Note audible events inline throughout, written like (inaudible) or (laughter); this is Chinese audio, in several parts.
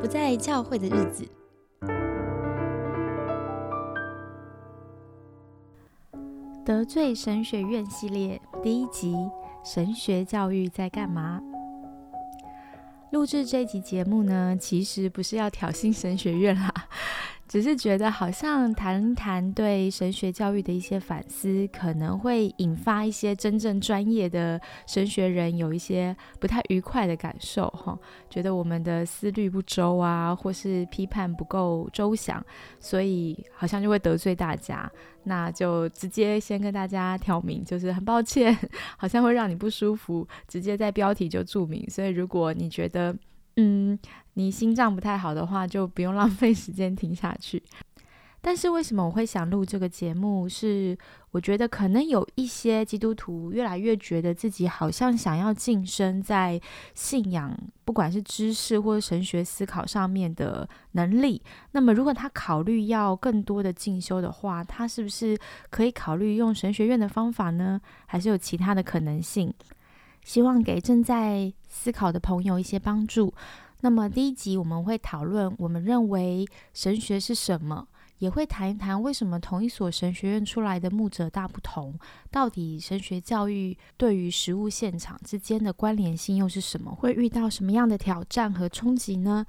不在教会的日子。得罪神学院系列第一集：神学教育在干嘛？录制这集节目呢，其实不是要挑衅神学院啦。只是觉得好像谈谈对神学教育的一些反思，可能会引发一些真正专业的神学人有一些不太愉快的感受哈，觉得我们的思虑不周啊，或是批判不够周详，所以好像就会得罪大家。那就直接先跟大家挑明，就是很抱歉，(laughs) 好像会让你不舒服，直接在标题就注明。所以如果你觉得，嗯，你心脏不太好的话，就不用浪费时间听下去。但是为什么我会想录这个节目？是我觉得可能有一些基督徒越来越觉得自己好像想要晋升在信仰，不管是知识或者神学思考上面的能力。那么如果他考虑要更多的进修的话，他是不是可以考虑用神学院的方法呢？还是有其他的可能性？希望给正在思考的朋友一些帮助。那么第一集我们会讨论我们认为神学是什么，也会谈一谈为什么同一所神学院出来的牧者大不同，到底神学教育对于实务现场之间的关联性又是什么？会遇到什么样的挑战和冲击呢？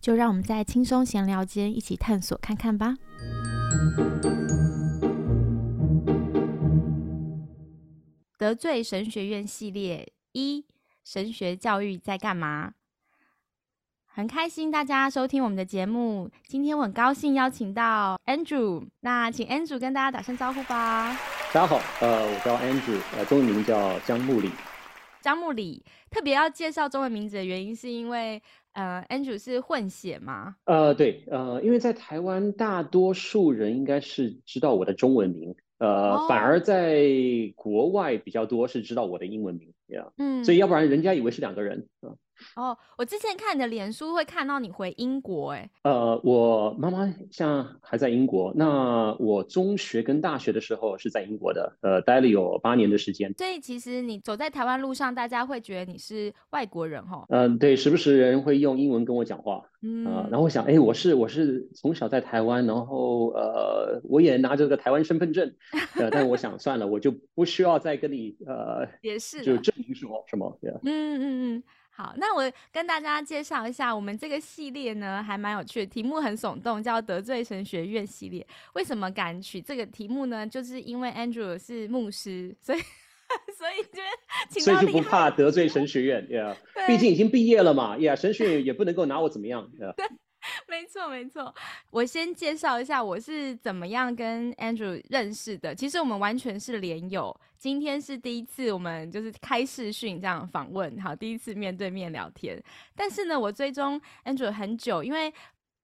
就让我们在轻松闲聊间一起探索看看吧。得罪神学院系列一：神学教育在干嘛？很开心大家收听我们的节目。今天我很高兴邀请到 Andrew，那请 Andrew 跟大家打声招呼吧。大家好，呃，我叫 Andrew，呃，中文名叫江木里。张木里特别要介绍中文名字的原因，是因为呃，Andrew 是混血吗？呃，对，呃，因为在台湾，大多数人应该是知道我的中文名。呃，反而在国外比较多是知道我的英文名，这样，嗯，所以要不然人家以为是两个人啊。哦，我之前看你的脸书会看到你回英国，哎，呃，我妈妈像还在英国，那我中学跟大学的时候是在英国的，呃，待了有八年的时间。所以其实你走在台湾路上，大家会觉得你是外国人，哈。嗯，对，时不时人会用英文跟我讲话，嗯，然后我想，哎，我是我是从小在台湾，然后呃，我也拿着个台湾身份证，(laughs) 呃，但我想算了，我就不需要再跟你呃，也是，就证明什么什么，嗯嗯嗯。好，那我跟大家介绍一下，我们这个系列呢还蛮有趣的，题目很耸动，叫“得罪神学院系列”。为什么敢取这个题目呢？就是因为 Andrew 是牧师，所以 (laughs) 所以就所以就不怕得罪神学院，Yeah，毕竟已经毕业了嘛，Yeah，神学院也不能够拿我怎么样，Yeah。没错，没错。我先介绍一下我是怎么样跟 Andrew 认识的。其实我们完全是连友，今天是第一次我们就是开视讯这样访问，好，第一次面对面聊天。但是呢，我追踪 Andrew 很久，因为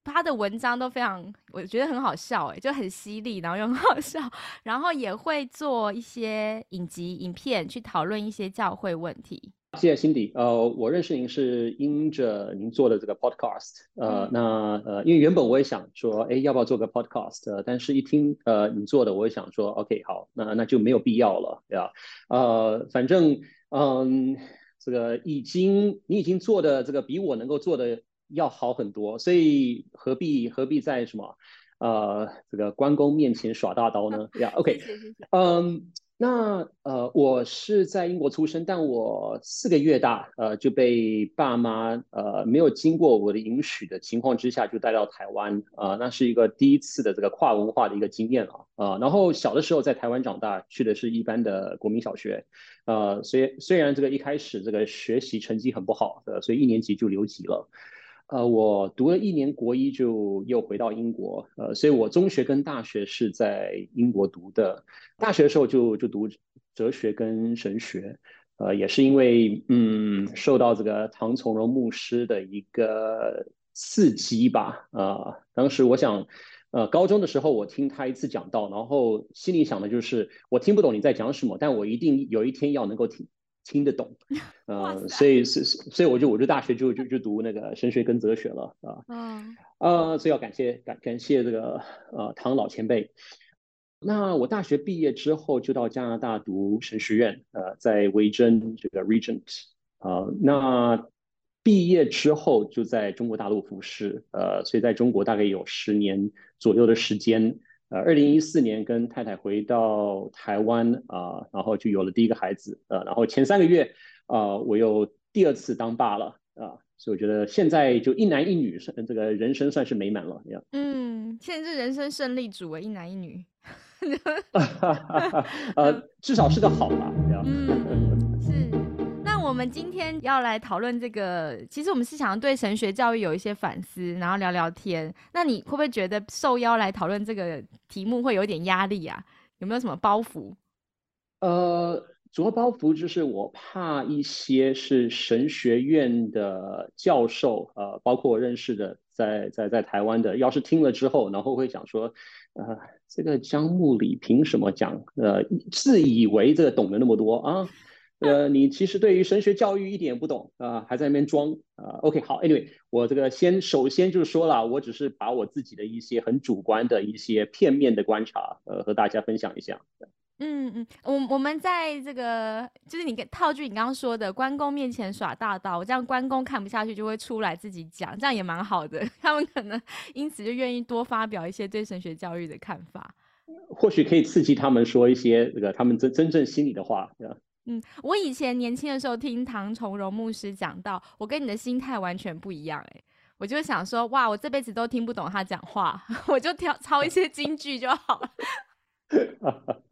他的文章都非常，我觉得很好笑，哎，就很犀利，然后又很好笑，然后也会做一些影集、影片去讨论一些教会问题。谢谢 Cindy，呃，我认识您是因着您做的这个 podcast，呃，那呃，因为原本我也想说，哎，要不要做个 podcast？但是一听呃你做的，我也想说，OK，好，那那就没有必要了，对吧？呃，反正嗯，这个已经你已经做的这个比我能够做的要好很多，所以何必何必在什么呃这个关公面前耍大刀呢？(laughs) 呀，OK，嗯。那呃，我是在英国出生，但我四个月大，呃，就被爸妈呃没有经过我的允许的情况之下就带到台湾，啊，那是一个第一次的这个跨文化的一个经验啊，啊，然后小的时候在台湾长大，去的是一般的国民小学，呃，虽虽然这个一开始这个学习成绩很不好，呃，所以一年级就留级了。呃，我读了一年国一就又回到英国，呃，所以我中学跟大学是在英国读的。大学的时候就就读哲学跟神学，呃，也是因为嗯受到这个唐从容牧师的一个刺激吧，啊，当时我想，呃，高中的时候我听他一次讲道，然后心里想的就是我听不懂你在讲什么，但我一定有一天要能够听。听得懂，(laughs) 呃，所以是所以我就我就大学就就就读那个神学跟哲学了啊，嗯，呃，所以要感谢感感谢这个呃唐老前辈。那我大学毕业之后就到加拿大读神学院，呃，在维珍这个 Regent 啊，那毕业之后就在中国大陆服侍，呃，所以在中国大概有十年左右的时间。呃，二零一四年跟太太回到台湾啊，然后就有了第一个孩子。呃，然后前三个月啊，我又第二次当爸了啊，所以我觉得现在就一男一女，这个人生算是美满了。嗯，现在是人生胜利组啊，一男一女。(laughs) 呃，至少是个好吧？嗯，是。那我我们今天要来讨论这个，其实我们是想要对神学教育有一些反思，然后聊聊天。那你会不会觉得受邀来讨论这个题目会有点压力啊？有没有什么包袱？呃，主要包袱就是我怕一些是神学院的教授，呃，包括我认识的，在在在台湾的，要是听了之后，然后会想说。呃，这个江木里凭什么讲？呃，自以为这个懂得那么多啊？呃，你其实对于神学教育一点不懂啊，还在那边装啊？OK，好，Anyway，我这个先首先就是说了，我只是把我自己的一些很主观的一些片面的观察，呃，和大家分享一下。嗯嗯，我我们在这个就是你套句你刚刚说的关公面前耍大刀，这样关公看不下去就会出来自己讲，这样也蛮好的。(laughs) 他们可能因此就愿意多发表一些对神学教育的看法，或许可以刺激他们说一些这个他们真真正心里的话。嗯，我以前年轻的时候听唐崇荣牧师讲到，我跟你的心态完全不一样。哎，我就想说，哇，我这辈子都听不懂他讲话，(laughs) 我就挑抄一些京剧就好了。(laughs)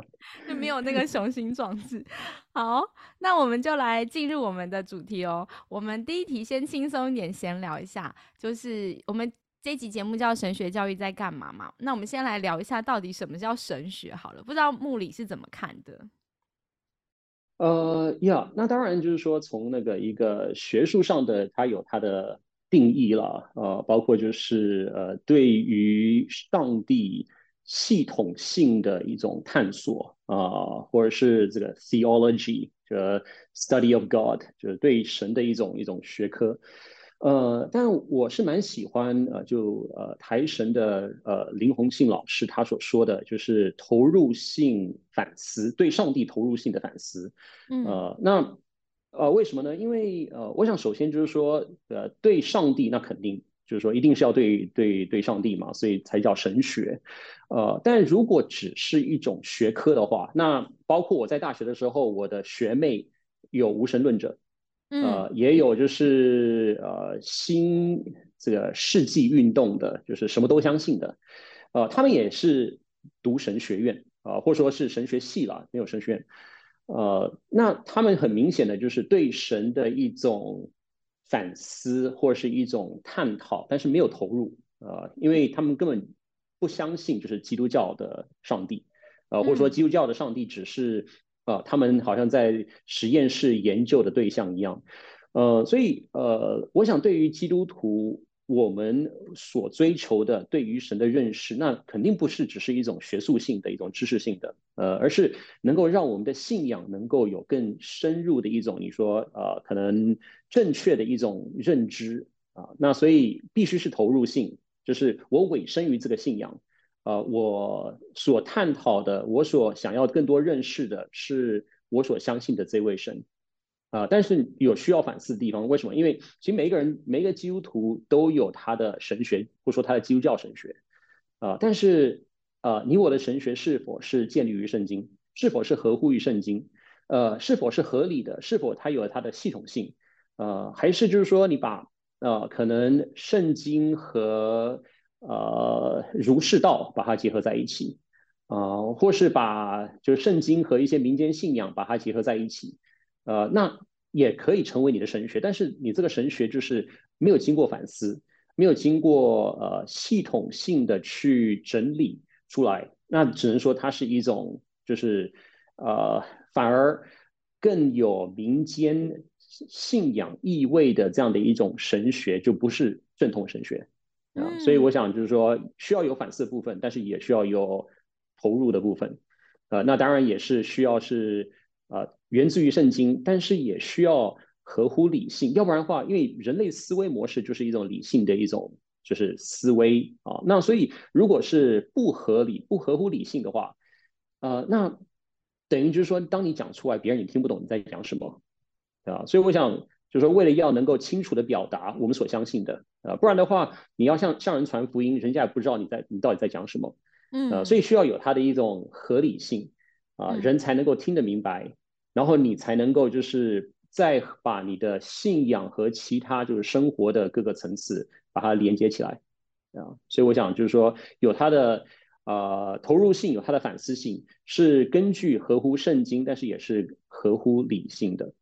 就没有那个雄心壮志。好，那我们就来进入我们的主题哦。我们第一题先轻松一点，闲聊一下，就是我们这集节目叫“神学教育在干嘛”嘛。那我们先来聊一下，到底什么叫神学？好了，不知道穆里是怎么看的？呃，呀，那当然就是说，从那个一个学术上的，它有它的定义了。呃，包括就是呃，对于上帝。系统性的一种探索啊，或者是这个 theology，就 study of God，就是对神的一种一种学科。呃，但我是蛮喜欢呃，就呃台神的呃林宏信老师他所说的就是投入性反思，对上帝投入性的反思。呃，那呃为什么呢？因为呃，我想首先就是说呃对上帝那肯定。就是说，一定是要对对对上帝嘛，所以才叫神学。呃，但如果只是一种学科的话，那包括我在大学的时候，我的学妹有无神论者，呃，也有就是呃新这个世纪运动的，就是什么都相信的，呃，他们也是读神学院啊，或者说是神学系啦，没有神学院。呃，那他们很明显的就是对神的一种。反思或者是一种探讨，但是没有投入，呃，因为他们根本不相信就是基督教的上帝，呃，或者说基督教的上帝只是呃他们好像在实验室研究的对象一样，呃，所以呃，我想对于基督徒。我们所追求的对于神的认识，那肯定不是只是一种学术性的一种知识性的，呃，而是能够让我们的信仰能够有更深入的一种，你说呃，可能正确的一种认知啊，那所以必须是投入性，就是我委身于这个信仰，呃，我所探讨的，我所想要更多认识的是我所相信的这位神。啊，但是有需要反思的地方，为什么？因为其实每一个人，每一个基督徒都有他的神学，或者说他的基督教神学，啊，但是啊，你我的神学是否是建立于圣经？是否是合乎于圣经？呃，是否是合理的？是否它有了它的系统性？呃，还是就是说你把呃可能圣经和呃儒释道把它结合在一起，啊，或是把就是圣经和一些民间信仰把它结合在一起？呃，那也可以成为你的神学，但是你这个神学就是没有经过反思，没有经过呃系统性的去整理出来，那只能说它是一种就是呃反而更有民间信仰意味的这样的一种神学，就不是正统神学啊。所以我想就是说需要有反思的部分，但是也需要有投入的部分，呃，那当然也是需要是。呃，源自于圣经，但是也需要合乎理性，要不然的话，因为人类思维模式就是一种理性的一种就是思维啊，那所以如果是不合理、不合乎理性的话，呃，那等于就是说，当你讲出来，别人也听不懂你在讲什么，啊，所以我想，就是说为了要能够清楚的表达我们所相信的，呃，不然的话，你要向向人传福音，人家也不知道你在你到底在讲什么，嗯，呃，所以需要有它的一种合理性，啊，人才能够听得明白，然后你才能够就是再把你的信仰和其他就是生活的各个层次把它连接起来，啊，所以我想就是说有它的。呃，投入性有它的反思性，是根据合乎圣经，但是也是合乎理性的。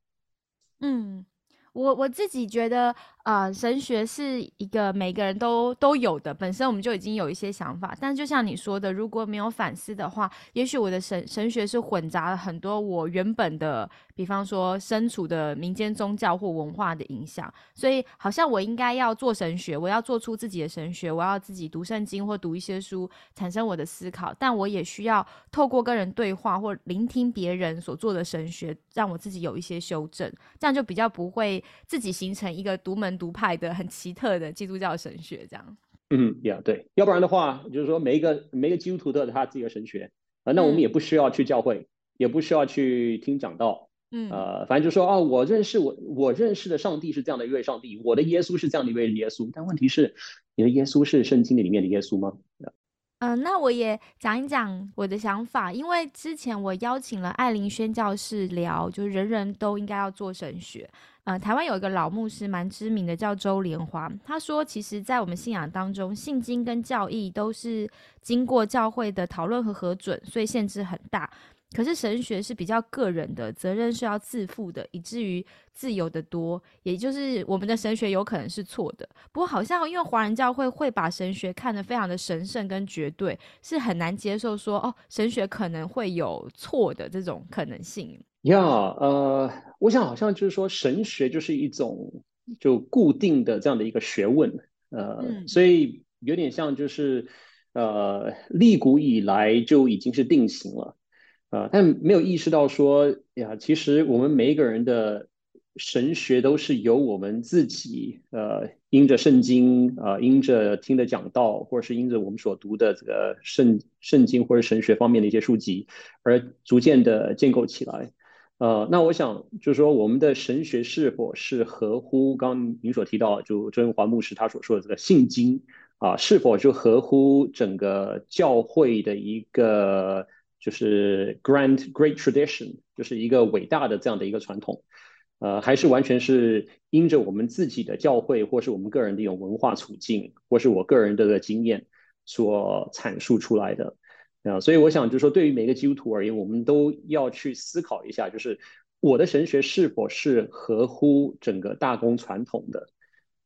嗯。我我自己觉得，呃，神学是一个每个人都都有的，本身我们就已经有一些想法。但就像你说的，如果没有反思的话，也许我的神神学是混杂了很多我原本的，比方说身处的民间宗教或文化的影响。所以，好像我应该要做神学，我要做出自己的神学，我要自己读圣经或读一些书，产生我的思考。但我也需要透过跟人对话或聆听别人所做的神学，让我自己有一些修正，这样就比较不会。自己形成一个独门独派的很奇特的基督教神学，这样。嗯，呀，对，要不然的话，就是说每一个每一个基督徒都有他自己的神学啊，那我们也不需要去教会，也不需要去听讲道，嗯，呃，反正就说哦，我认识我我认识的上帝是这样的一位上帝，我的耶稣是这样的一位耶稣，但问题是，你的耶稣是圣经里面的耶稣吗？嗯，那我也讲一讲我的想法，因为之前我邀请了艾琳宣教士聊，就是人人都应该要做神学。呃，台湾有一个老牧师蛮知名的，叫周莲华，他说，其实，在我们信仰当中，信经跟教义都是经过教会的讨论和核准，所以限制很大。可是神学是比较个人的，责任是要自负的，以至于自由的多。也就是我们的神学有可能是错的。不过好像因为华人教会会把神学看得非常的神圣跟绝对，是很难接受说哦，神学可能会有错的这种可能性。呀，呃，我想好像就是说神学就是一种就固定的这样的一个学问，呃，所以有点像就是呃，历古以来就已经是定型了。呃，但没有意识到说呀，其实我们每一个人的神学都是由我们自己，呃，因着圣经，呃，因着听的讲道，或者是因着我们所读的这个圣圣经或者神学方面的一些书籍，而逐渐的建构起来。呃，那我想就是说，我们的神学是否是合乎刚您所提到，就周文华牧师他所说的这个信经啊，是否就合乎整个教会的一个。就是 grand great tradition，就是一个伟大的这样的一个传统，呃，还是完全是因着我们自己的教会，或是我们个人的一种文化处境，或是我个人的经验所阐述出来的啊。所以我想就是说，对于每个基督徒而言，我们都要去思考一下，就是我的神学是否是合乎整个大公传统的。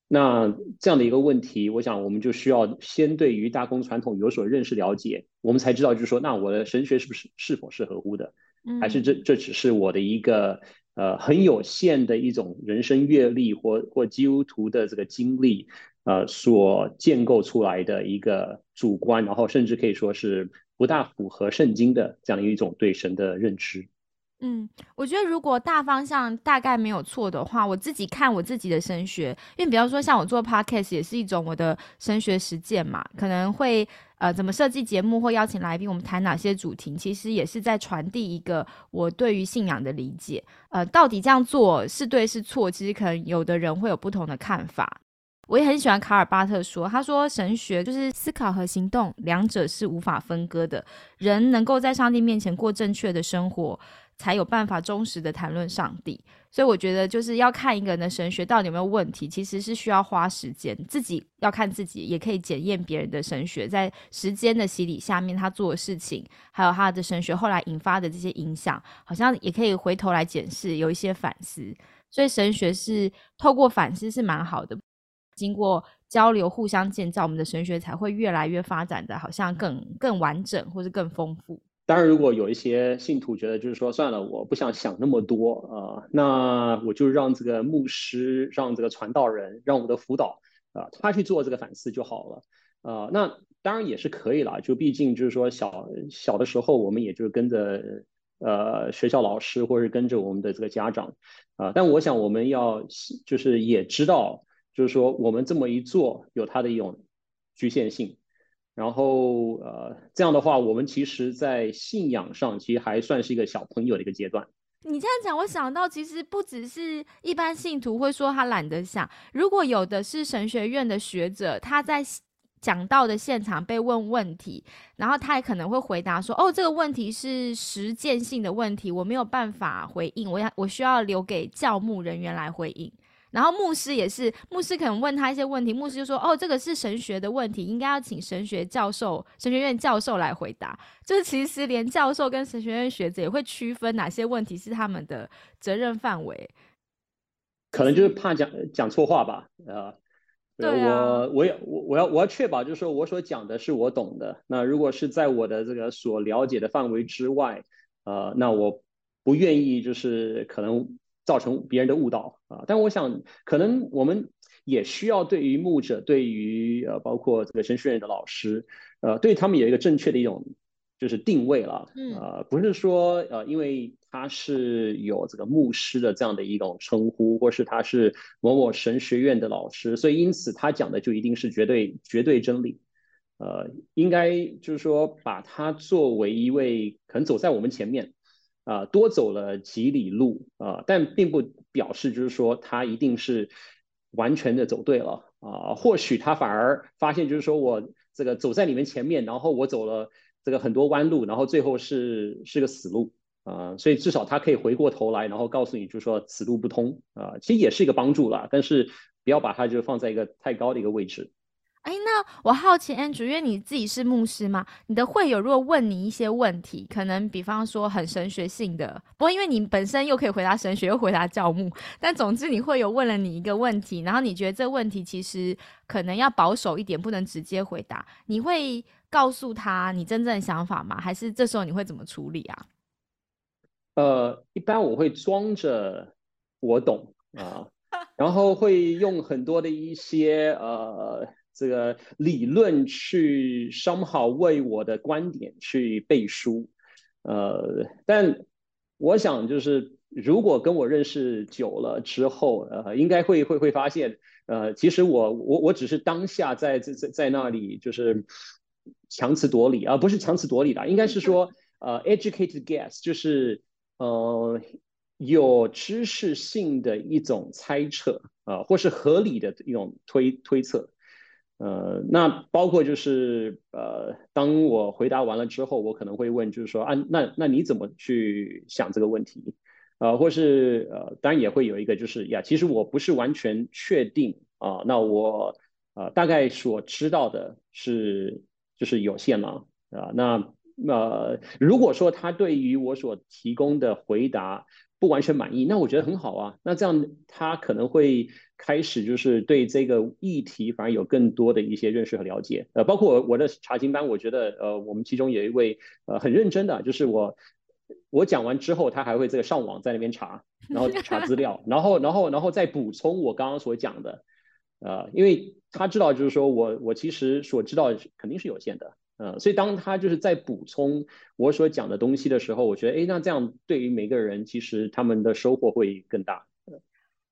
那这样的一个问题，我想我们就需要先对于大公传统有所认识了解，我们才知道就是说，那我的神学是不是是否是合乎的，还是这这只是我的一个呃很有限的一种人生阅历或或基督徒的这个经历呃所建构出来的一个主观，然后甚至可以说是不大符合圣经的这样一种对神的认知。嗯，我觉得如果大方向大概没有错的话，我自己看我自己的升学，因为比方说像我做 podcast 也是一种我的升学实践嘛，可能会呃怎么设计节目或邀请来宾，我们谈哪些主题，其实也是在传递一个我对于信仰的理解。呃，到底这样做是对是错，其实可能有的人会有不同的看法。我也很喜欢卡尔巴特说，他说神学就是思考和行动两者是无法分割的，人能够在上帝面前过正确的生活。才有办法忠实的谈论上帝，所以我觉得就是要看一个人的神学到底有没有问题，其实是需要花时间，自己要看自己，也可以检验别人的神学，在时间的洗礼下面，他做的事情，还有他的神学后来引发的这些影响，好像也可以回头来检视，有一些反思。所以神学是透过反思是蛮好的，经过交流互相建造，我们的神学才会越来越发展的，好像更更完整或是更丰富。当然，如果有一些信徒觉得就是说算了，我不想想那么多啊，那我就让这个牧师、让这个传道人、让我们的辅导啊，他去做这个反思就好了啊。那当然也是可以了，就毕竟就是说小小的时候，我们也就跟着呃学校老师或者跟着我们的这个家长啊。但我想我们要就是也知道，就是说我们这么一做有它的一种局限性。然后，呃，这样的话，我们其实，在信仰上，其实还算是一个小朋友的一个阶段。你这样讲，我想到其实不只是一般信徒会说他懒得想，如果有的是神学院的学者，他在讲到的现场被问问题，然后他也可能会回答说：“哦，这个问题是实践性的问题，我没有办法回应，我要我需要留给教牧人员来回应。”然后牧师也是，牧师可能问他一些问题，牧师就说：“哦，这个是神学的问题，应该要请神学教授、神学院教授来回答。”就是其实连教授跟神学院学者也会区分哪些问题是他们的责任范围。可能就是怕讲讲错话吧，啊。对我我也我我要我要确保，就是说我所讲的是我懂的。那如果是在我的这个所了解的范围之外，呃，那我不愿意就是可能造成别人的误导啊。但我想，可能我们也需要对于牧者，对于呃包括这个神学院的老师，呃，对他们有一个正确的一种就是定位了。嗯，呃，不是说呃因为。他是有这个牧师的这样的一种称呼，或是他是某某神学院的老师，所以因此他讲的就一定是绝对绝对真理。呃，应该就是说把他作为一位可能走在我们前面啊，多走了几里路啊，但并不表示就是说他一定是完全的走对了啊。或许他反而发现就是说我这个走在你们前面，然后我走了这个很多弯路，然后最后是是个死路。啊，所以至少他可以回过头来，然后告诉你，就是说此路不通啊，其实也是一个帮助啦。但是不要把它就放在一个太高的一个位置。哎，那我好奇，Andrew，因为你自己是牧师嘛，你的会友如果问你一些问题，可能比方说很神学性的，不过因为你本身又可以回答神学，又回答教牧，但总之你会有问了你一个问题，然后你觉得这问题其实可能要保守一点，不能直接回答，你会告诉他你真正的想法吗？还是这时候你会怎么处理啊？呃，一般我会装着我懂啊，然后会用很多的一些呃这个理论去 somehow 为我的观点去背书，呃，但我想就是如果跟我认识久了之后，呃，应该会会会发现，呃，其实我我我只是当下在在在在那里就是强词夺理啊，不是强词夺理的，应该是说呃 educated guess 就是。呃，有知识性的一种猜测啊，或是合理的一种推推测，呃，那包括就是呃，当我回答完了之后，我可能会问，就是说啊，那那你怎么去想这个问题？呃，或是呃，当然也会有一个就是呀，其实我不是完全确定啊，那我呃大概所知道的是就是有限了啊，那。呃，如果说他对于我所提供的回答不完全满意，那我觉得很好啊。那这样他可能会开始就是对这个议题反而有更多的一些认识和了解。呃，包括我我的查经班，我觉得呃，我们其中有一位呃很认真的，就是我我讲完之后，他还会这个上网在那边查，然后查资料，(laughs) 然后然后然后再补充我刚刚所讲的。呃，因为他知道就是说我我其实所知道肯定是有限的。呃，所以当他就是在补充我所讲的东西的时候，我觉得，哎，那这样对于每个人，其实他们的收获会更大。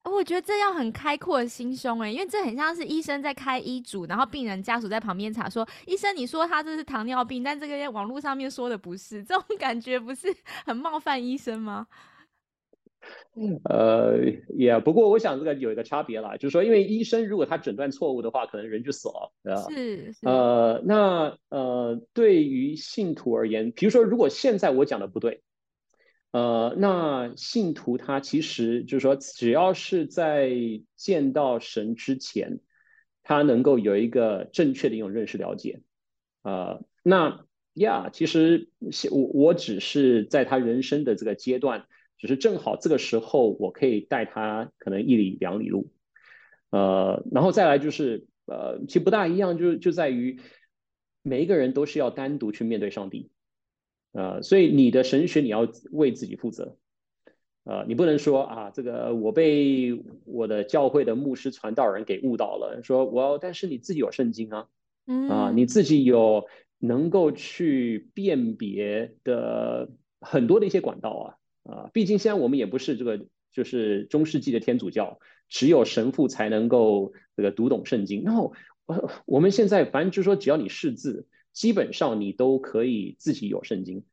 我觉得这样很开阔心胸，哎，因为这很像是医生在开医嘱，然后病人家属在旁边查说，医生你说他这是糖尿病，但这个网络上面说的不是，这种感觉不是很冒犯医生吗？呃，也不过我想这个有一个差别啦，就是说，因为医生如果他诊断错误的话，可能人就死了，对吧？是。呃，那呃，对于信徒而言，比如说，如果现在我讲的不对，呃，那信徒他其实就是说，只要是在见到神之前，他能够有一个正确的一种认识了解，呃，那呀，其实我我只是在他人生的这个阶段。只是正好这个时候，我可以带他可能一里两里路，呃，然后再来就是，呃，其实不大一样，就就在于每一个人都是要单独去面对上帝，呃，所以你的神学你要为自己负责，呃，你不能说啊，这个我被我的教会的牧师传道人给误导了，说我但是你自己有圣经啊，啊，你自己有能够去辨别的很多的一些管道啊。啊，毕竟现在我们也不是这个，就是中世纪的天主教，只有神父才能够这个读懂圣经。然后，呃，我们现在反正就是说，只要你识字，基本上你都可以自己有圣经。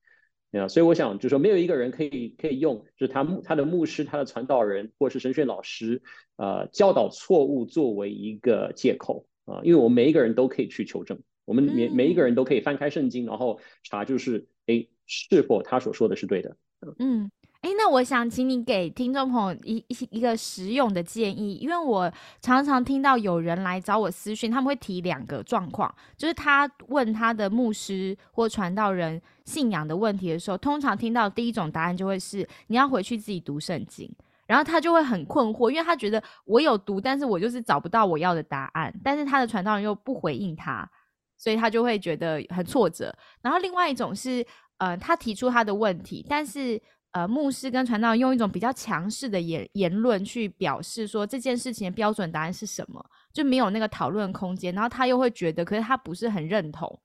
啊，所以我想就是说，没有一个人可以可以用就是他他的牧师、他的传道人或是神学老师，呃，教导错误作为一个借口啊，因为我们每一个人都可以去求证，我们每每一个人都可以翻开圣经，然后查就是哎，是否他所说的是对的，嗯。哎，那我想请你给听众朋友一一一个实用的建议，因为我常常听到有人来找我私讯，他们会提两个状况，就是他问他的牧师或传道人信仰的问题的时候，通常听到第一种答案就会是你要回去自己读圣经，然后他就会很困惑，因为他觉得我有读，但是我就是找不到我要的答案，但是他的传道人又不回应他，所以他就会觉得很挫折。然后另外一种是，呃，他提出他的问题，但是。呃，牧师跟传道用一种比较强势的言言论去表示说这件事情的标准答案是什么，就没有那个讨论空间，然后他又会觉得，可是他不是很认同。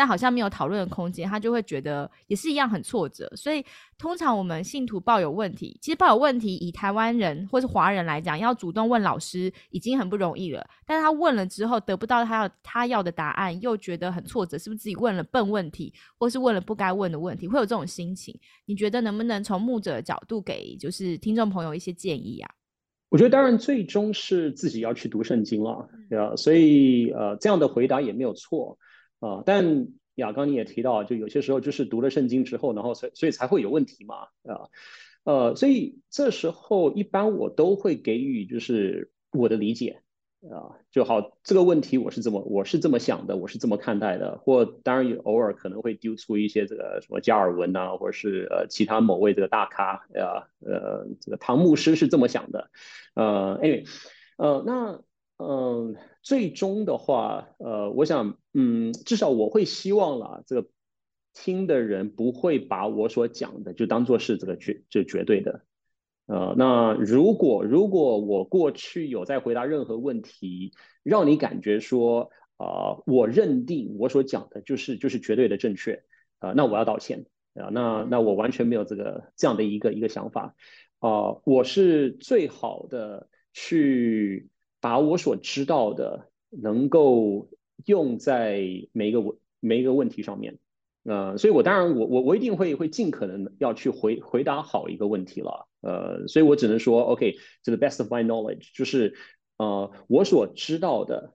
但好像没有讨论的空间，他就会觉得也是一样很挫折。所以通常我们信徒抱有问题，其实抱有问题，以台湾人或是华人来讲，要主动问老师已经很不容易了。但是他问了之后得不到他要他要的答案，又觉得很挫折，是不是自己问了笨问题，或是问了不该问的问题，会有这种心情？你觉得能不能从牧者的角度给就是听众朋友一些建议啊？我觉得当然最终是自己要去读圣经了，对啊，所以呃这样的回答也没有错。啊，但亚刚你也提到，就有些时候就是读了圣经之后，然后所所以才会有问题嘛，啊，呃，所以这时候一般我都会给予就是我的理解，啊，就好这个问题我是这么我是这么想的，我是这么看待的，或当然也偶尔可能会丢出一些这个什么加尔文呐，或者是呃其他某位这个大咖，啊，呃，这个唐牧师是这么想的，呃，anyway，呃，那。嗯，最终的话，呃，我想，嗯，至少我会希望啦，这个听的人不会把我所讲的就当做是这个绝就绝对的，呃，那如果如果我过去有在回答任何问题，让你感觉说，啊，我认定我所讲的就是就是绝对的正确，啊，那我要道歉，啊，那那我完全没有这个这样的一个一个想法，啊，我是最好的去。把我所知道的能够用在每一个问每一个问题上面，呃，所以我当然我我我一定会会尽可能要去回回答好一个问题了，呃，所以我只能说，OK，这个 best of my knowledge，就是呃我所知道的，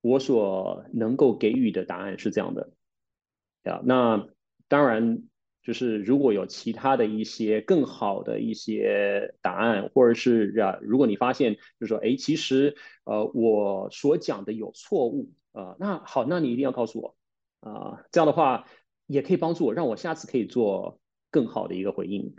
我所能够给予的答案是这样的，呀，那当然。就是如果有其他的一些更好的一些答案，或者是啊，如果你发现就是说，哎，其实呃我所讲的有错误啊，那好，那你一定要告诉我啊，这样的话也可以帮助我，让我下次可以做更好的一个回应。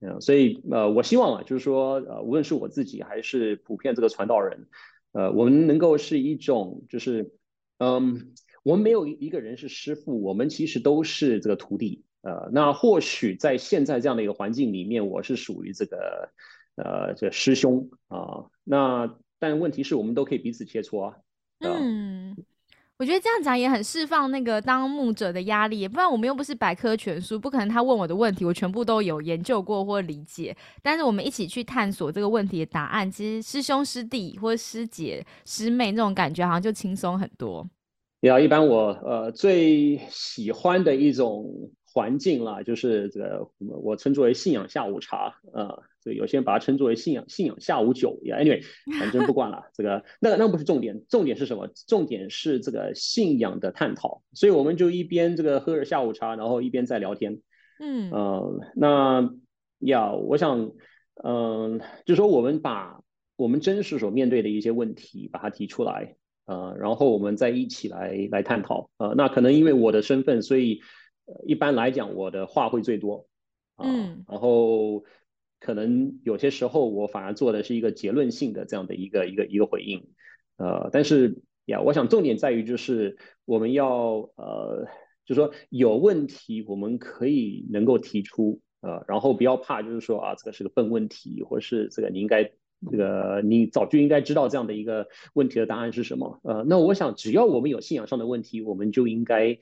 嗯，所以呃，我希望啊，就是说呃，无论是我自己还是普遍这个传道人，呃，我们能够是一种就是嗯，我们没有一个人是师傅，我们其实都是这个徒弟。呃，那或许在现在这样的一个环境里面，我是属于这个呃这师兄啊。那但问题是我们都可以彼此切磋啊。嗯，我觉得这样讲也很释放那个当牧者的压力，不然我们又不是百科全书，不可能他问我的问题我全部都有研究过或理解。但是我们一起去探索这个问题的答案，其实师兄师弟或师姐师妹那种感觉好像就轻松很多。要一般我呃最喜欢的一种。环境啦，就是这个我称之为信仰下午茶啊，这个有些人把它称作为信仰信仰下午酒呀。Anyway，反正不管了，这个那那不是重点，重点是什么？重点是这个信仰的探讨。所以我们就一边这个喝着下午茶，然后一边在聊天。嗯，呃，那要我想，嗯，就说我们把我们真实所面对的一些问题把它提出来，呃，然后我们再一起来来探讨。呃，那可能因为我的身份，所以。一般来讲，我的话会最多，嗯，然后可能有些时候我反而做的是一个结论性的这样的一个一个一个回应，呃，但是呀，我想重点在于就是我们要呃，就说有问题我们可以能够提出，呃，然后不要怕，就是说啊，这个是个笨问题，或是这个你应该这个你早就应该知道这样的一个问题的答案是什么，呃，那我想只要我们有信仰上的问题，我们就应该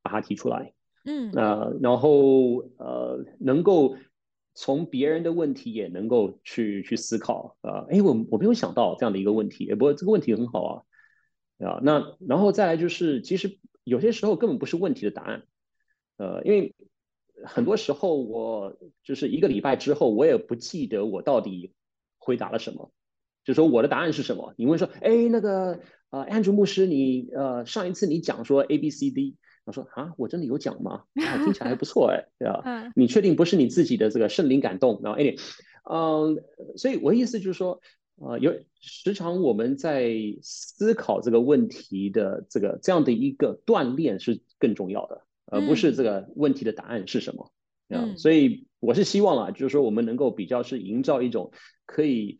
把它提出来。嗯，呃，然后呃，能够从别人的问题也能够去去思考，啊，哎，我我没有想到这样的一个问题，不过这个问题很好啊，啊，那然后再来就是，其实有些时候根本不是问题的答案，呃，因为很多时候我就是一个礼拜之后，我也不记得我到底回答了什么，就说我的答案是什么。你问说，哎，那个呃，Andrew 牧师，你呃上一次你讲说 A B C D，我说啊，我真的有讲吗？(laughs) 听起来还不错哎，对吧？你确定不是你自己的这个圣灵感动？然后 a n y 嗯，所以我的意思就是说，呃，有时常我们在思考这个问题的这个这样的一个锻炼是更重要的。而不是这个问题的答案是什么啊？所以我是希望啊，就是说我们能够比较是营造一种可以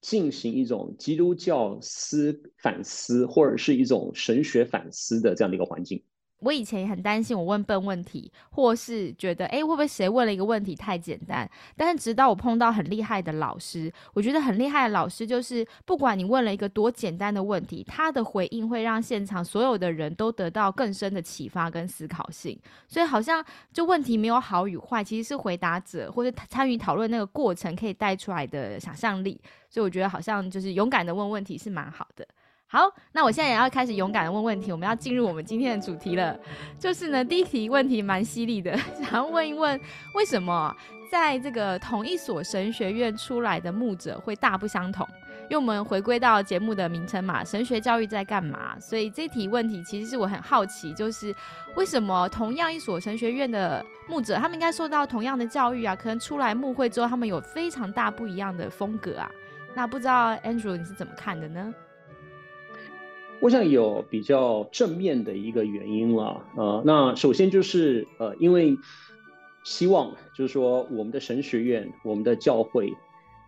进行一种基督教思反思，或者是一种神学反思的这样的一个环境。我以前也很担心，我问笨问题，或是觉得，哎，会不会谁问了一个问题太简单？但是直到我碰到很厉害的老师，我觉得很厉害的老师就是，不管你问了一个多简单的问题，他的回应会让现场所有的人都得到更深的启发跟思考性。所以好像就问题没有好与坏，其实是回答者或者参与讨论那个过程可以带出来的想象力。所以我觉得好像就是勇敢的问问题是蛮好的。好，那我现在也要开始勇敢的问问题。我们要进入我们今天的主题了，就是呢，第一题问题蛮犀利的，(laughs) 想要问一问，为什么在这个同一所神学院出来的牧者会大不相同？因为我们回归到节目的名称嘛，神学教育在干嘛？所以这题问题其实是我很好奇，就是为什么同样一所神学院的牧者，他们应该受到同样的教育啊，可能出来牧会之后，他们有非常大不一样的风格啊。那不知道 Andrew 你是怎么看的呢？我想有比较正面的一个原因了，呃，那首先就是呃，因为希望就是说我们的神学院、我们的教会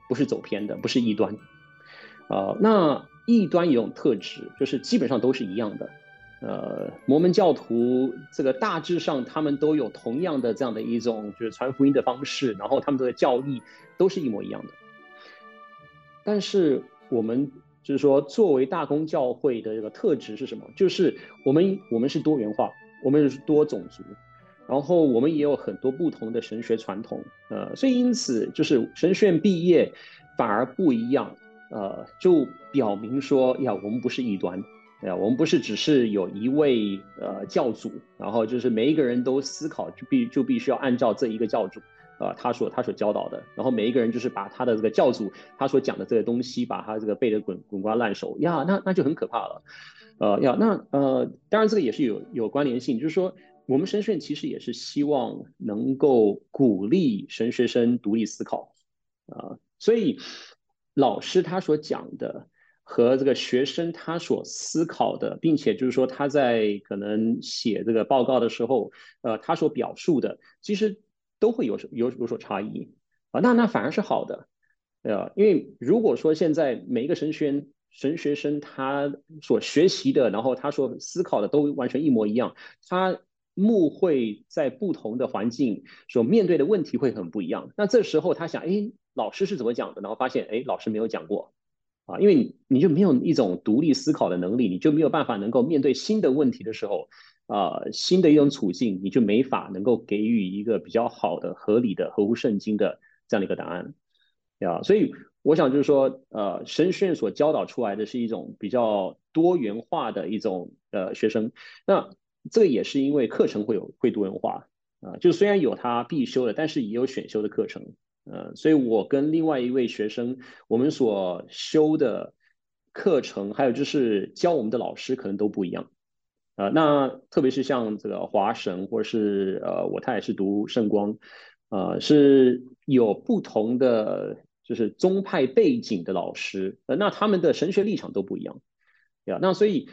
不是走偏的，不是异端，呃，那异端有种特质，就是基本上都是一样的，呃，摩门教徒这个大致上他们都有同样的这样的一种就是传福音的方式，然后他们的教义都是一模一样的，但是我们。就是说，作为大公教会的这个特质是什么？就是我们我们是多元化，我们是多种族，然后我们也有很多不同的神学传统，呃，所以因此就是神学院毕业反而不一样，呃，就表明说呀，我们不是异端，呀，我们不是只是有一位呃教主，然后就是每一个人都思考就必就必须要按照这一个教主。呃，他所他所教导的，然后每一个人就是把他的这个教主他所讲的这个东西，把他这个背得滚滚瓜烂熟呀，那那就很可怕了。呃，呀，那呃，当然这个也是有有关联性，就是说我们神学院其实也是希望能够鼓励神学生独立思考啊，所以老师他所讲的和这个学生他所思考的，并且就是说他在可能写这个报告的时候，呃，他所表述的，其实。都会有有有所差异啊，那那反而是好的，呃，因为如果说现在每一个神学神学生他所学习的，然后他所思考的都完全一模一样，他目会在不同的环境所面对的问题会很不一样。那这时候他想，哎，老师是怎么讲的？然后发现，哎，老师没有讲过啊，因为你你就没有一种独立思考的能力，你就没有办法能够面对新的问题的时候。啊，新的一种处境，你就没法能够给予一个比较好的、合理的、合乎圣经的这样的一个答案，啊，所以我想就是说，呃，神学院所教导出来的是一种比较多元化的一种呃学生，那这个也是因为课程会有会多元化啊，就虽然有他必修的，但是也有选修的课程，呃，所以我跟另外一位学生，我们所修的课程，还有就是教我们的老师可能都不一样。呃，那特别是像这个华神，或者是呃，我太也是读圣光，呃，是有不同的就是宗派背景的老师，呃，那他们的神学立场都不一样，对那所以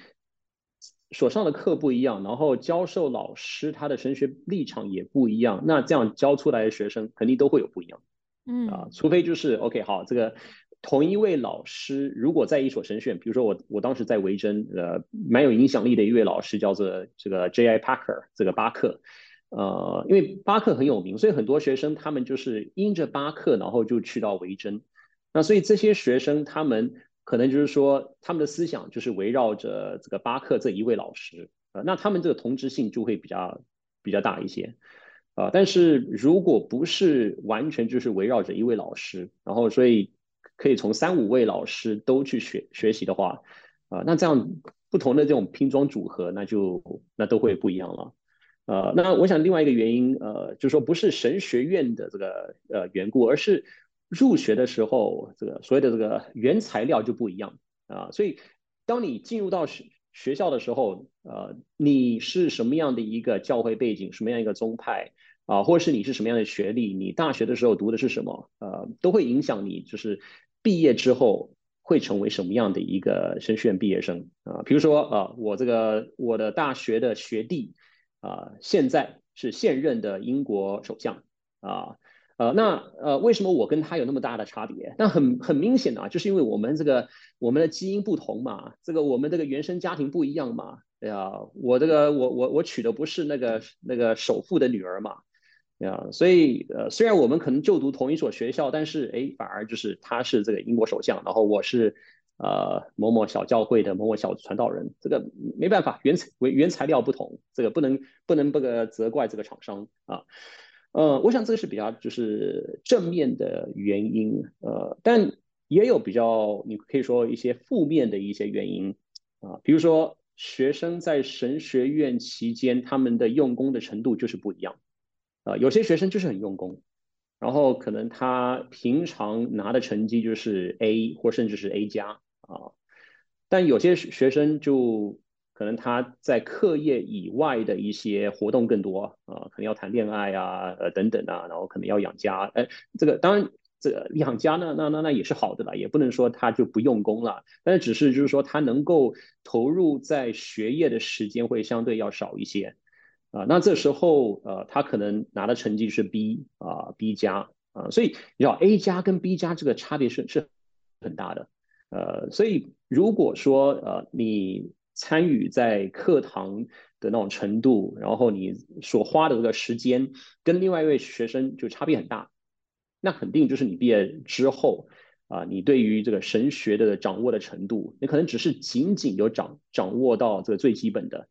所上的课不一样，然后教授老师他的神学立场也不一样，那这样教出来的学生肯定都会有不一样，嗯啊，除非就是 OK 好这个。同一位老师，如果在一所神学院，比如说我我当时在维珍，呃，蛮有影响力的一位老师叫做这个 J.I. Parker，这个巴克，呃，因为巴克很有名，所以很多学生他们就是因着巴克，然后就去到维珍。那所以这些学生他们可能就是说，他们的思想就是围绕着这个巴克这一位老师，呃，那他们这个同质性就会比较比较大一些，啊，但是如果不是完全就是围绕着一位老师，然后所以。可以从三五位老师都去学学习的话，啊，那这样不同的这种拼装组合，那就那都会不一样了，呃，那我想另外一个原因，呃，就是说不是神学院的这个呃缘故，而是入学的时候这个所谓的这个原材料就不一样啊。所以当你进入到学学校的时候，呃，你是什么样的一个教会背景，什么样一个宗派啊，或者是你是什么样的学历，你大学的时候读的是什么，呃，都会影响你就是毕业之后会成为什么样的一个神学院毕业生啊。比如说啊，我这个我的大学的学弟。啊，现在是现任的英国首相啊，呃，那呃，为什么我跟他有那么大的差别？那很很明显啊，就是因为我们这个我们的基因不同嘛，这个我们这个原生家庭不一样嘛，对呀，我这个我我我娶的不是那个那个首富的女儿嘛，啊，所以呃，虽然我们可能就读同一所学校，但是哎，反而就是他是这个英国首相，然后我是。呃，某某小教会的某某小传道人，这个没办法，原材原材料不同，这个不能不能这个责怪这个厂商啊。呃，我想这个是比较就是正面的原因，呃，但也有比较你可以说一些负面的一些原因啊，比如说学生在神学院期间他们的用功的程度就是不一样啊，有些学生就是很用功。然后可能他平常拿的成绩就是 A 或甚至是 A 加。啊，但有些学生就可能他在课业以外的一些活动更多啊，可能要谈恋爱啊，呃等等啊，然后可能要养家，哎，这个当然这个养家呢，那那那也是好的了，也不能说他就不用功了，但是只是就是说他能够投入在学业的时间会相对要少一些啊，那这时候呃他可能拿的成绩是 B 啊 B 加啊，所以你知道 A 加跟 B 加这个差别是是很大的。呃，所以如果说呃你参与在课堂的那种程度，然后你所花的这个时间跟另外一位学生就差别很大，那肯定就是你毕业之后啊，你对于这个神学的掌握的程度，你可能只是仅仅有掌掌握到这个最基本的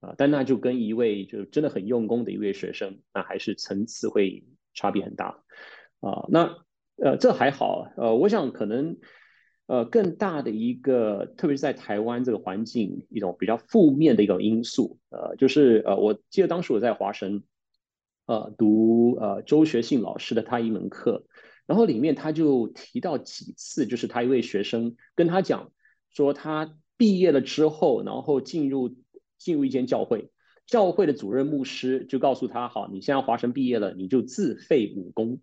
啊，但那就跟一位就真的很用功的一位学生，那还是层次会差别很大啊。那呃这还好，呃，我想可能。呃，更大的一个，特别是在台湾这个环境，一种比较负面的一种因素，呃，就是呃，我记得当时我在华神，呃，读呃周学信老师的他一门课，然后里面他就提到几次，就是他一位学生跟他讲说，他毕业了之后，然后进入进入一间教会，教会的主任牧师就告诉他，好，你现在华神毕业了，你就自废武功。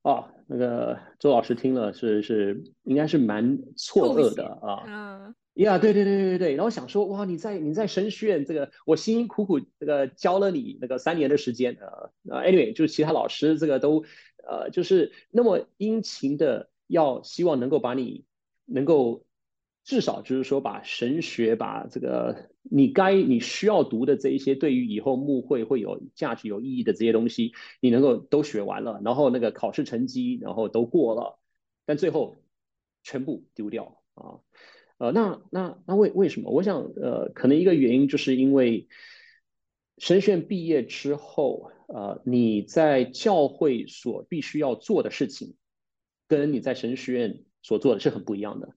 哦，那个周老师听了是是应该是蛮错愕的啊，嗯，呀，对对对对对对，然后想说哇，你在你在神学院这个我辛辛苦苦这个教了你那个三年的时间呃呃，anyway 就是其他老师这个都呃就是那么殷勤的要希望能够把你能够。至少就是说，把神学，把这个你该你需要读的这一些，对于以后牧会会有价值、有意义的这些东西，你能够都学完了，然后那个考试成绩，然后都过了，但最后全部丢掉啊，呃，那那那为为什么？我想，呃，可能一个原因就是因为神学院毕业之后，呃，你在教会所必须要做的事情，跟你在神学院所做的是很不一样的。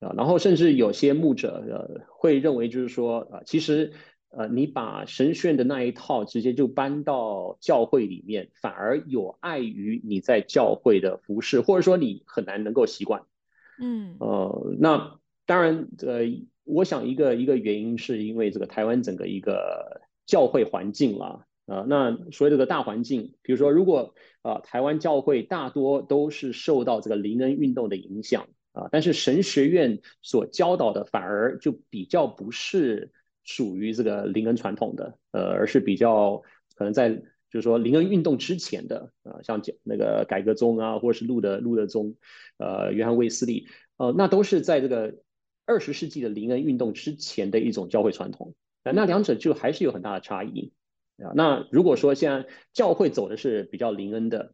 啊，然后甚至有些牧者呃会认为，就是说啊，其实呃你把神学院的那一套直接就搬到教会里面，反而有碍于你在教会的服饰，或者说你很难能够习惯。嗯，呃，那当然呃，我想一个一个原因是因为这个台湾整个一个教会环境啦啊，那所谓这个大环境，比如说如果啊台湾教会大多都是受到这个灵恩运动的影响。啊，但是神学院所教导的反而就比较不是属于这个灵恩传统的，呃，而是比较可能在就是说灵恩运动之前的，呃，像讲那个改革宗啊，或者是路德路德宗，呃，约翰卫斯理，呃，那都是在这个二十世纪的灵恩运动之前的一种教会传统，那那两者就还是有很大的差异啊。那如果说现在教会走的是比较灵恩的。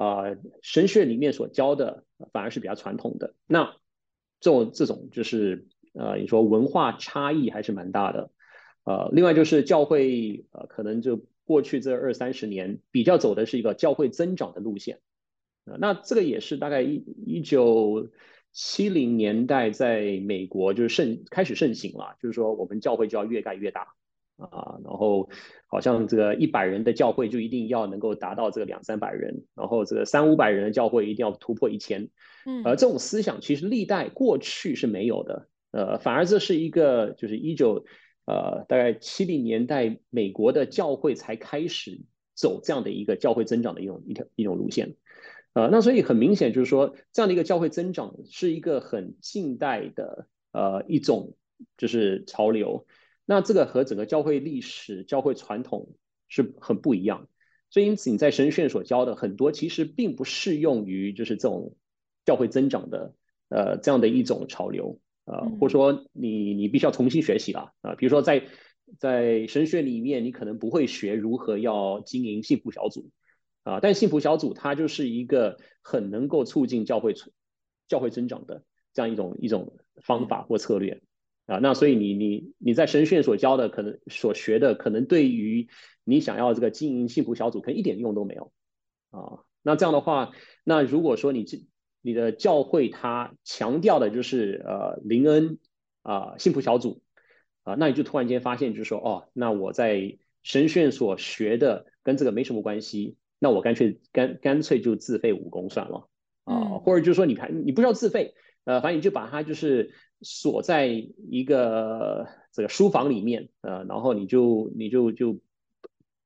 啊，神学里面所教的反而是比较传统的。那这种这种就是呃，你说文化差异还是蛮大的。呃，另外就是教会呃，可能就过去这二三十年比较走的是一个教会增长的路线。那这个也是大概一一九七零年代在美国就是盛开始盛行了，就是说我们教会就要越盖越大啊，然后好像这个一百人的教会就一定要能够达到这个两三百人，然后这个三五百人的教会一定要突破一千，嗯，而，这种思想其实历代过去是没有的，呃，反而这是一个就是一九呃大概七零年代美国的教会才开始走这样的一个教会增长的一种一条一种路线，呃，那所以很明显就是说这样的一个教会增长是一个很近代的呃一种就是潮流。那这个和整个教会历史、教会传统是很不一样，所以因此你在神学院所教的很多，其实并不适用于就是这种教会增长的呃这样的一种潮流呃，或者说你你必须要重新学习了啊，比如说在在神学里面，你可能不会学如何要经营幸福小组啊，但幸福小组它就是一个很能够促进教会存教会增长的这样一种一种方法或策略。啊，那所以你你你在神训所教的，可能所学的，可能对于你想要这个经营幸福小组，可能一点用都没有啊。那这样的话，那如果说你这你的教会它强调的就是呃灵恩啊幸福小组啊，那你就突然间发现就是说哦，那我在神训所学的跟这个没什么关系，那我干脆干干脆就自费武功算了啊，或者就是说你看你不需要自费，呃，反正你就把它就是。锁在一个这个书房里面，呃，然后你就你就就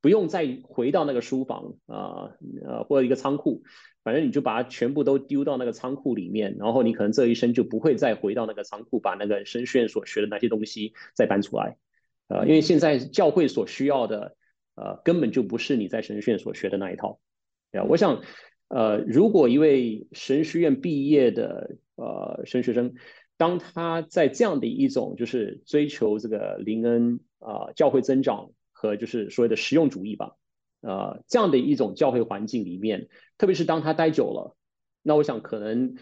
不用再回到那个书房啊，呃，或者一个仓库，反正你就把它全部都丢到那个仓库里面，然后你可能这一生就不会再回到那个仓库，把那个神学院所学的那些东西再搬出来，呃，因为现在教会所需要的，呃，根本就不是你在神学院所学的那一套，啊，我想，呃，如果一位神学院毕业的呃神学生，当他在这样的一种就是追求这个灵恩啊教会增长和就是所谓的实用主义吧，呃这样的一种教会环境里面，特别是当他待久了，那我想可能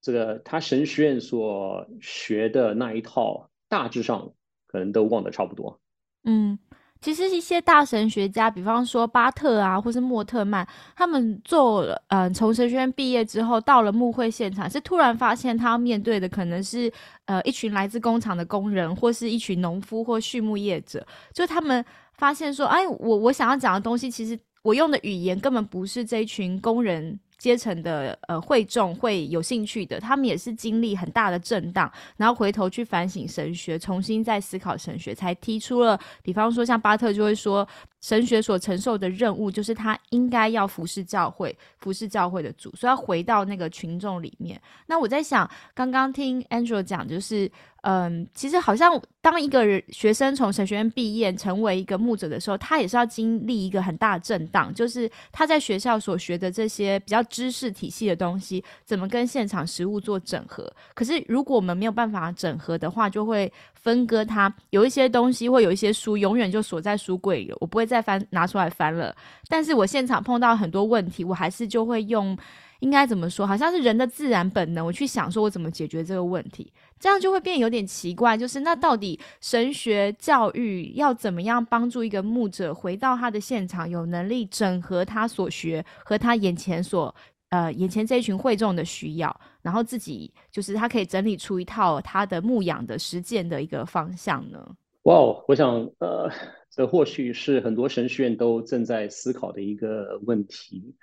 这个他神学院所学的那一套，大致上可能都忘得差不多。嗯。其实一些大神学家，比方说巴特啊，或是莫特曼，他们做了，嗯，从神学院毕业之后，到了牧会现场，是突然发现他要面对的可能是，呃，一群来自工厂的工人，或是一群农夫或畜牧业者，就他们发现说，哎，我我想要讲的东西，其实我用的语言根本不是这一群工人。阶层的呃会众会有兴趣的，他们也是经历很大的震荡，然后回头去反省神学，重新再思考神学，才提出了，比方说像巴特就会说。神学所承受的任务，就是他应该要服侍教会，服侍教会的主，所以要回到那个群众里面。那我在想，刚刚听 Angel 讲，就是，嗯，其实好像当一个人学生从神学院毕业，成为一个牧者的时候，他也是要经历一个很大的震荡，就是他在学校所学的这些比较知识体系的东西，怎么跟现场实物做整合。可是如果我们没有办法整合的话，就会分割它。有一些东西或有一些书，永远就锁在书柜里了，我不会再。再翻拿出来翻了，但是我现场碰到很多问题，我还是就会用，应该怎么说？好像是人的自然本能，我去想说我怎么解决这个问题，这样就会变有点奇怪。就是那到底神学教育要怎么样帮助一个牧者回到他的现场，有能力整合他所学和他眼前所呃眼前这一群会众的需要，然后自己就是他可以整理出一套他的牧养的实践的一个方向呢？哇，我想呃。这或许是很多神学院都正在思考的一个问题。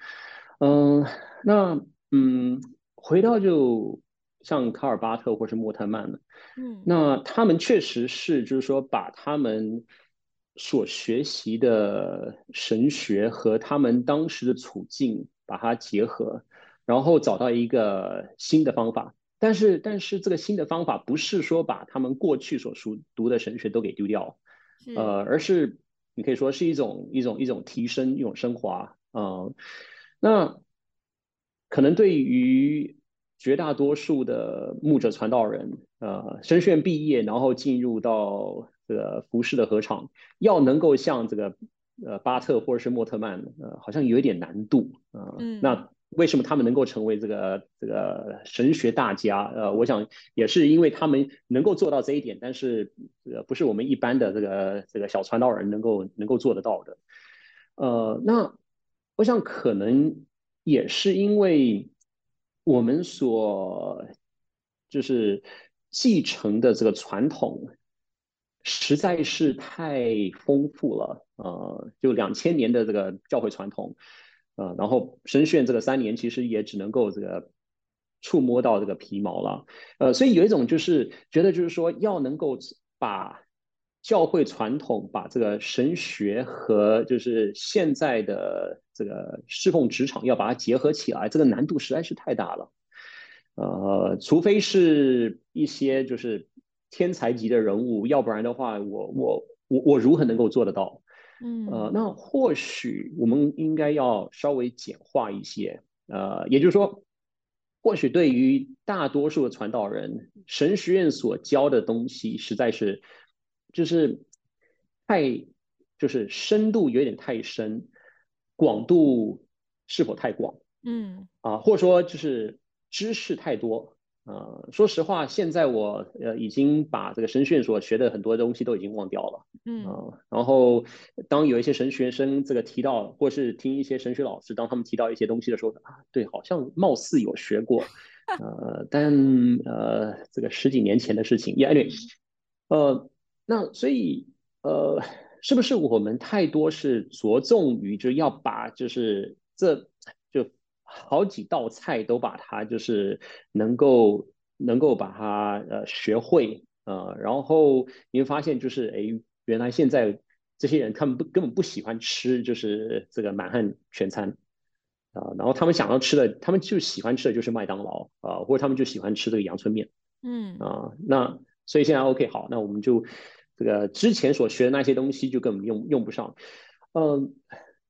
嗯，那嗯，回到就像卡尔巴特或是莫特曼呢，嗯，那他们确实是就是说把他们所学习的神学和他们当时的处境把它结合，然后找到一个新的方法。但是，但是这个新的方法不是说把他们过去所熟读的神学都给丢掉。呃，而是你可以说是一种一种一种提升，一种升华啊。那可能对于绝大多数的牧者传道人，呃，神学院毕业，然后进入到这个服饰的合场，要能够像这个呃巴特或者是莫特曼，呃，好像有一点难度啊。那为什么他们能够成为这个这个神学大家？呃，我想也是因为他们能够做到这一点，但是呃，不是我们一般的这个这个小传道人能够能够做得到的。呃，那我想可能也是因为我们所就是继承的这个传统，实在是太丰富了，呃，就两千年的这个教会传统，呃，然后神学这个三年其实也只能够这个触摸到这个皮毛了，呃，所以有一种就是觉得就是说要能够把教会传统把这个神学和就是现在的这个侍奉职场要把它结合起来，这个难度实在是太大了，呃，除非是一些就是。天才级的人物，要不然的话，我我我我如何能够做得到？嗯，呃，那或许我们应该要稍微简化一些，呃，也就是说，或许对于大多数的传道人，神学院所教的东西实在是就是太就是深度有点太深，广度是否太广？嗯，啊，或者说就是知识太多。呃，说实话，现在我呃已经把这个神学院所学的很多东西都已经忘掉了。嗯，然后当有一些神学生这个提到，或是听一些神学老师当他们提到一些东西的时候，啊，对，好像貌似有学过，(laughs) 呃，但呃这个十几年前的事情也 anyway，呃，那所以呃，是不是我们太多是着重于就要把就是这。好几道菜都把它就是能够能够把它呃学会呃，然后你会发现就是哎，原来现在这些人他们不根本不喜欢吃就是这个满汉全餐啊，然后他们想要吃的，他们就喜欢吃的就是麦当劳啊，或者他们就喜欢吃这个阳春面，嗯啊，那所以现在 OK 好，那我们就这个之前所学的那些东西就根本用用不上，嗯，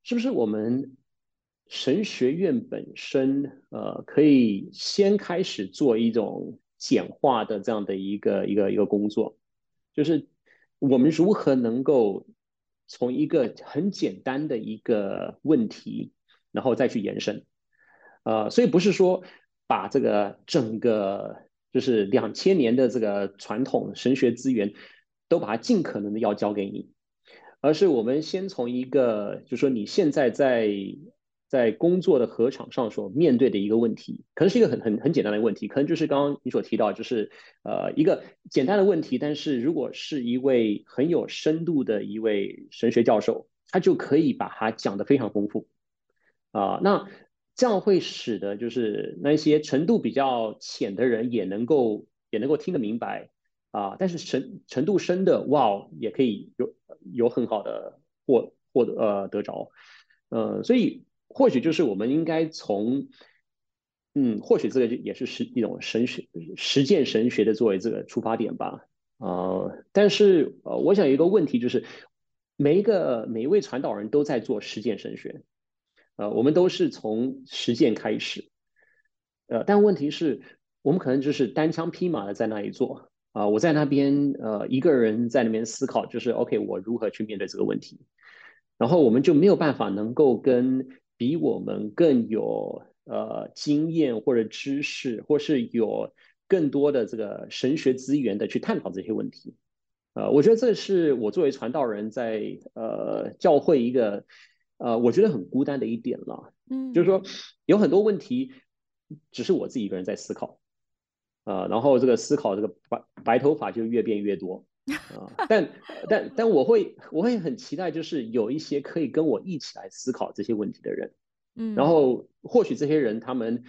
是不是我们？神学院本身，呃，可以先开始做一种简化的这样的一个一个一个工作，就是我们如何能够从一个很简单的一个问题，然后再去延伸，呃，所以不是说把这个整个就是两千年的这个传统神学资源都把它尽可能的要交给你，而是我们先从一个，就是说你现在在。在工作的合场上所面对的一个问题，可能是一个很很很简单的问题，可能就是刚刚你所提到，就是呃一个简单的问题，但是如果是一位很有深度的一位神学教授，他就可以把它讲得非常丰富啊，那这样会使得就是那些程度比较浅的人也能够也能够听得明白啊，但是程程度深的哇，也可以有有很好的获获得呃得着，呃，所以。或许就是我们应该从，嗯，或许这个也是是一种神学实践神学的作为这个出发点吧，啊，但是呃，我想有一个问题就是，每一个每一位传道人都在做实践神学，呃，我们都是从实践开始，呃，但问题是，我们可能就是单枪匹马的在那里做，啊，我在那边呃一个人在那边思考，就是 OK，我如何去面对这个问题，然后我们就没有办法能够跟。比我们更有呃经验或者知识，或是有更多的这个神学资源的去探讨这些问题，呃，我觉得这是我作为传道人在呃教会一个呃我觉得很孤单的一点了，嗯，就是说有很多问题只是我自己一个人在思考，呃，然后这个思考这个白白头发就越变越多。(laughs) (laughs) 啊，但但但我会我会很期待，就是有一些可以跟我一起来思考这些问题的人，嗯，然后或许这些人他们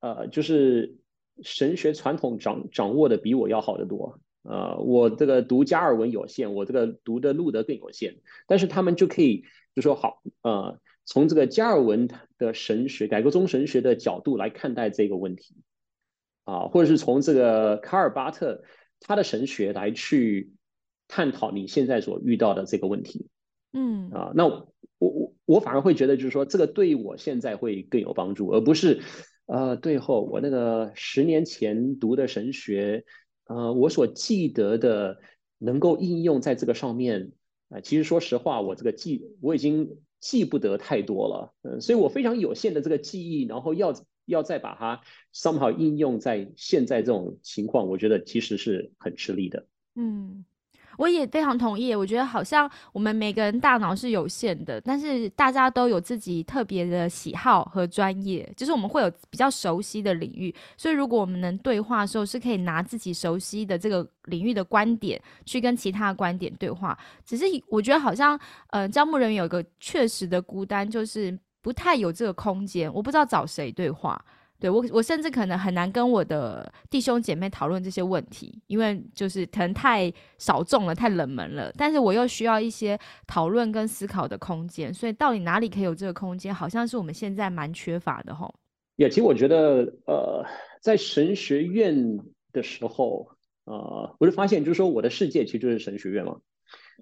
呃就是神学传统掌掌握的比我要好得多，呃，我这个读加尔文有限，我这个读的路德更有限，但是他们就可以就说好，呃，从这个加尔文的神学改革宗神学的角度来看待这个问题，啊，或者是从这个卡尔巴特。他的神学来去探讨你现在所遇到的这个问题，嗯啊，那我我我反而会觉得就是说这个对我现在会更有帮助，而不是呃，对后我那个十年前读的神学，呃，我所记得的能够应用在这个上面啊，其实说实话，我这个记我已经记不得太多了，嗯，所以我非常有限的这个记忆，然后要。要再把它 somehow 应用在现在这种情况，我觉得其实是很吃力的。嗯，我也非常同意。我觉得好像我们每个人大脑是有限的，但是大家都有自己特别的喜好和专业，就是我们会有比较熟悉的领域。所以如果我们能对话的时候，是可以拿自己熟悉的这个领域的观点去跟其他观点对话。只是我觉得好像，呃，招募人员有一个确实的孤单，就是不太有这个空间。我不知道找谁对话。对我，我甚至可能很难跟我的弟兄姐妹讨论这些问题，因为就是可能太少众了，太冷门了。但是我又需要一些讨论跟思考的空间，所以到底哪里可以有这个空间，好像是我们现在蛮缺乏的吼。也其实我觉得，呃，在神学院的时候，呃，我就发现，就是说我的世界其实就是神学院嘛，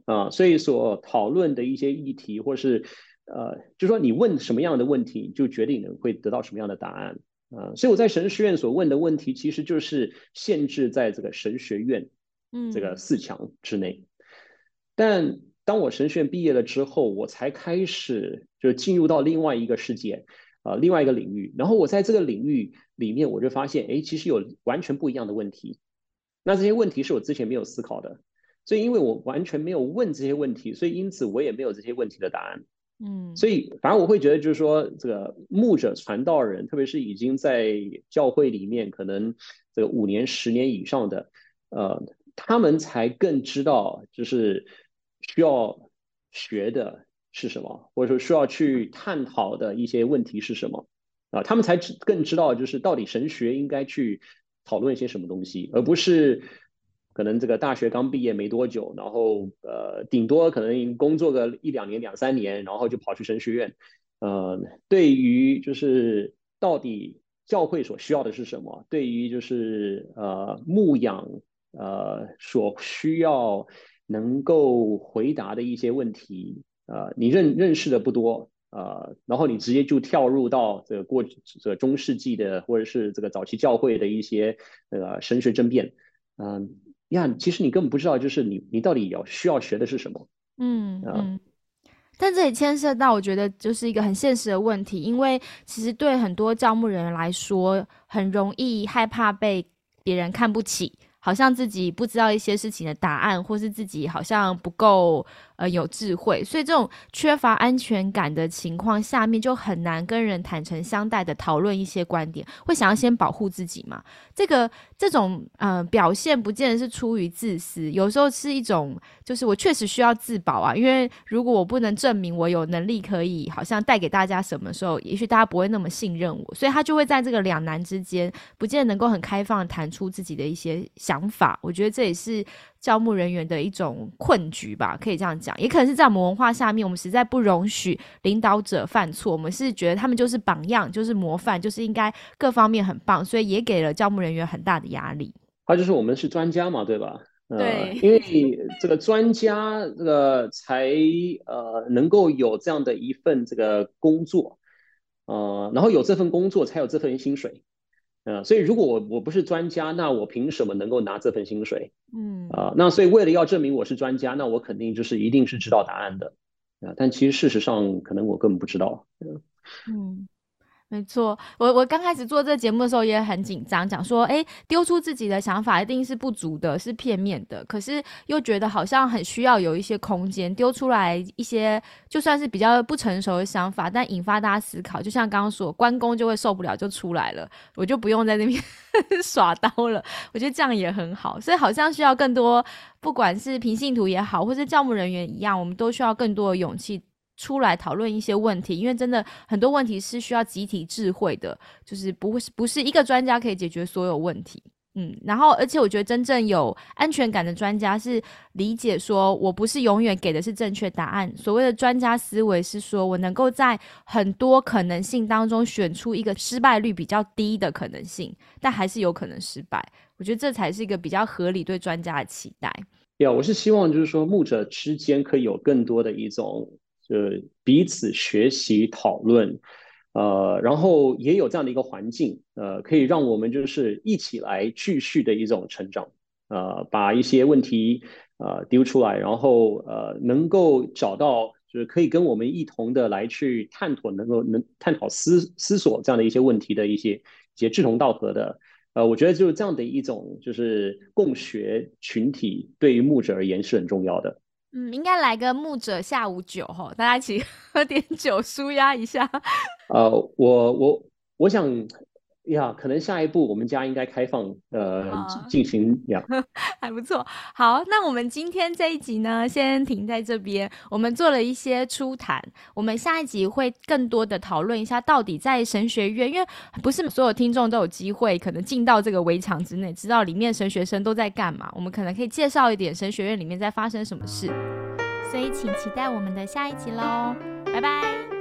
啊，所以所讨论的一些议题，或是呃，就说你问什么样的问题，就决定了会得到什么样的答案。啊，所以我在神学院所问的问题，其实就是限制在这个神学院，嗯，这个四强之内。但当我神学院毕业了之后，我才开始就进入到另外一个世界，啊，另外一个领域。然后我在这个领域里面，我就发现，哎，其实有完全不一样的问题。那这些问题是我之前没有思考的，所以因为我完全没有问这些问题，所以因此我也没有这些问题的答案。嗯，所以反而我会觉得，就是说，这个牧者传道人，特别是已经在教会里面可能这个五年、十年以上的，呃，他们才更知道，就是需要学的是什么，或者说需要去探讨的一些问题是什么啊，他们才知更知道，就是到底神学应该去讨论一些什么东西，而不是。可能这个大学刚毕业没多久，然后呃，顶多可能工作个一两年、两三年，然后就跑去神学院。呃，对于就是到底教会所需要的是什么？对于就是呃牧养呃所需要能够回答的一些问题，呃，你认认识的不多，呃，然后你直接就跳入到这个过这个中世纪的或者是这个早期教会的一些呃神学争辩，嗯。呀，其实你根本不知道，就是你你到底要需要学的是什么。嗯嗯，但这也牵涉到，我觉得就是一个很现实的问题，因为其实对很多招募人员来说，很容易害怕被别人看不起，好像自己不知道一些事情的答案，或是自己好像不够。呃，有智慧，所以这种缺乏安全感的情况下面，就很难跟人坦诚相待的讨论一些观点，会想要先保护自己嘛？这个这种呃表现，不见得是出于自私，有时候是一种，就是我确实需要自保啊。因为如果我不能证明我有能力可以，好像带给大家什么时候，也许大家不会那么信任我，所以他就会在这个两难之间，不见得能够很开放的谈出自己的一些想法。我觉得这也是。招募人员的一种困局吧，可以这样讲，也可能是在我们文化下面，我们实在不容许领导者犯错，我们是觉得他们就是榜样，就是模范，就是应该各方面很棒，所以也给了招募人员很大的压力。他就是我们是专家嘛，对吧？对，因为这个专家这个才呃能够有这样的一份这个工作，呃，然后有这份工作才有这份薪水。呃，所以如果我我不是专家，那我凭什么能够拿这份薪水？嗯啊，那所以为了要证明我是专家，那我肯定就是一定是知道答案的啊。但其实事实上，可能我根本不知道。嗯。没错，我我刚开始做这个节目的时候也很紧张，讲说，哎，丢出自己的想法一定是不足的，是片面的。可是又觉得好像很需要有一些空间，丢出来一些就算是比较不成熟的想法，但引发大家思考。就像刚刚说，关公就会受不了就出来了，我就不用在那边 (laughs) 耍刀了。我觉得这样也很好，所以好像需要更多，不管是平信徒也好，或是教牧人员一样，我们都需要更多的勇气。出来讨论一些问题，因为真的很多问题是需要集体智慧的，就是不会不是一个专家可以解决所有问题。嗯，然后而且我觉得真正有安全感的专家是理解说，我不是永远给的是正确答案。所谓的专家思维是说我能够在很多可能性当中选出一个失败率比较低的可能性，但还是有可能失败。我觉得这才是一个比较合理对专家的期待。对啊，我是希望就是说牧者之间可以有更多的一种。呃，彼此学习讨论，呃，然后也有这样的一个环境，呃，可以让我们就是一起来继续的一种成长，呃，把一些问题呃丢出来，然后呃能够找到就是可以跟我们一同的来去探讨，能够能探讨思思索这样的一些问题的一些一些志同道合的。呃，我觉得就是这样的一种就是共学群体，对于牧者而言是很重要的。嗯，应该来个牧者下午酒吼，大家一起 (laughs) 喝点酒，舒压一下。呃，我我我想。呀，可能下一步我们家应该开放，呃，进行呀，(laughs) 还不错。好，那我们今天这一集呢，先停在这边。我们做了一些初谈，我们下一集会更多的讨论一下，到底在神学院，因为不是所有听众都有机会可能进到这个围墙之内，知道里面神学生都在干嘛。我们可能可以介绍一点神学院里面在发生什么事，所以请期待我们的下一集喽，拜拜。